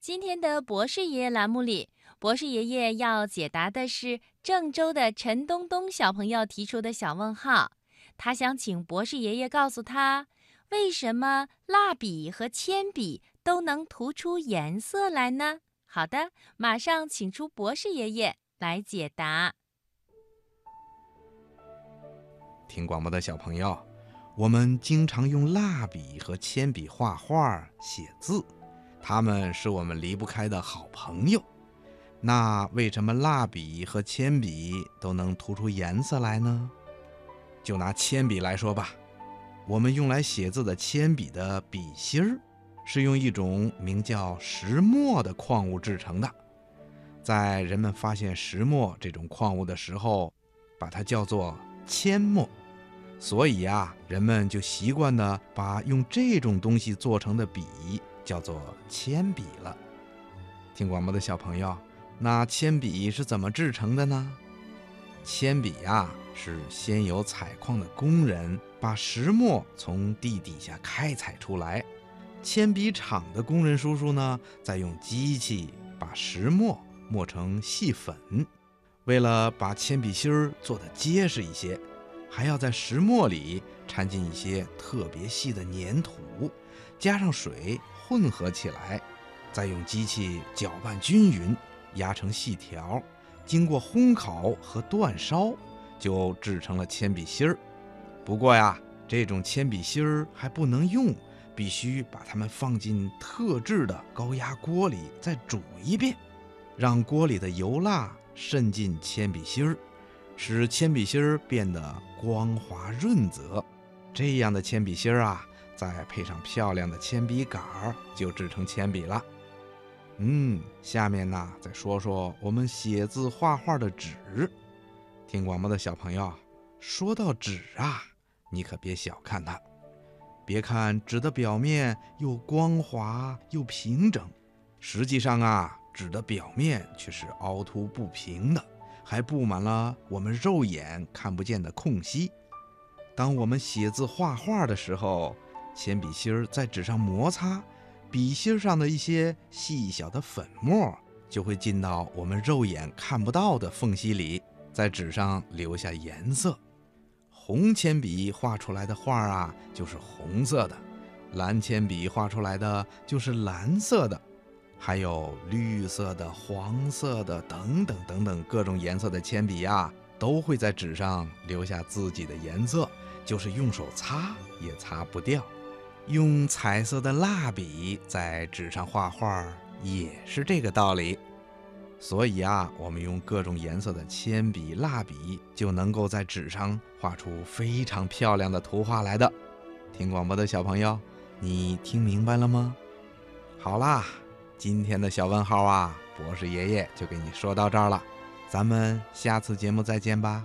今天的博士爷爷栏目里，博士爷爷要解答的是郑州的陈东东小朋友提出的小问号。他想请博士爷爷告诉他，为什么蜡笔和铅笔都能涂出颜色来呢？好的，马上请出博士爷爷来解答。听广播的小朋友，我们经常用蜡笔和铅笔画画、写字，它们是我们离不开的好朋友。那为什么蜡笔和铅笔都能涂出颜色来呢？就拿铅笔来说吧，我们用来写字的铅笔的笔芯儿，是用一种名叫石墨的矿物制成的。在人们发现石墨这种矿物的时候，把它叫做铅墨。所以呀，人们就习惯的把用这种东西做成的笔叫做铅笔了。听广播的小朋友，那铅笔是怎么制成的呢？铅笔呀，是先有采矿的工人把石墨从地底下开采出来，铅笔厂的工人叔叔呢，再用机器把石墨磨成细粉。为了把铅笔芯儿做得结实一些。还要在石墨里掺进一些特别细的粘土，加上水混合起来，再用机器搅拌均匀，压成细条，经过烘烤和煅烧，就制成了铅笔芯儿。不过呀，这种铅笔芯儿还不能用，必须把它们放进特制的高压锅里再煮一遍，让锅里的油蜡渗进铅笔芯儿。使铅笔芯儿变得光滑润泽，这样的铅笔芯儿啊，再配上漂亮的铅笔杆儿，就制成铅笔了。嗯，下面呢，再说说我们写字画画的纸。听广播的小朋友，说到纸啊，你可别小看它。别看纸的表面又光滑又平整，实际上啊，纸的表面却是凹凸不平的。还布满了我们肉眼看不见的空隙。当我们写字画画的时候，铅笔芯儿在纸上摩擦，笔芯上的一些细小的粉末就会进到我们肉眼看不到的缝隙里，在纸上留下颜色。红铅笔画出来的画啊，就是红色的；蓝铅笔画出来的就是蓝色的。还有绿色的、黄色的等等等等各种颜色的铅笔呀，都会在纸上留下自己的颜色，就是用手擦也擦不掉。用彩色的蜡笔在纸上画画也是这个道理。所以啊，我们用各种颜色的铅笔、蜡笔，就能够在纸上画出非常漂亮的图画来的。听广播的小朋友，你听明白了吗？好啦。今天的小问号啊，博士爷爷就给你说到这儿了，咱们下次节目再见吧。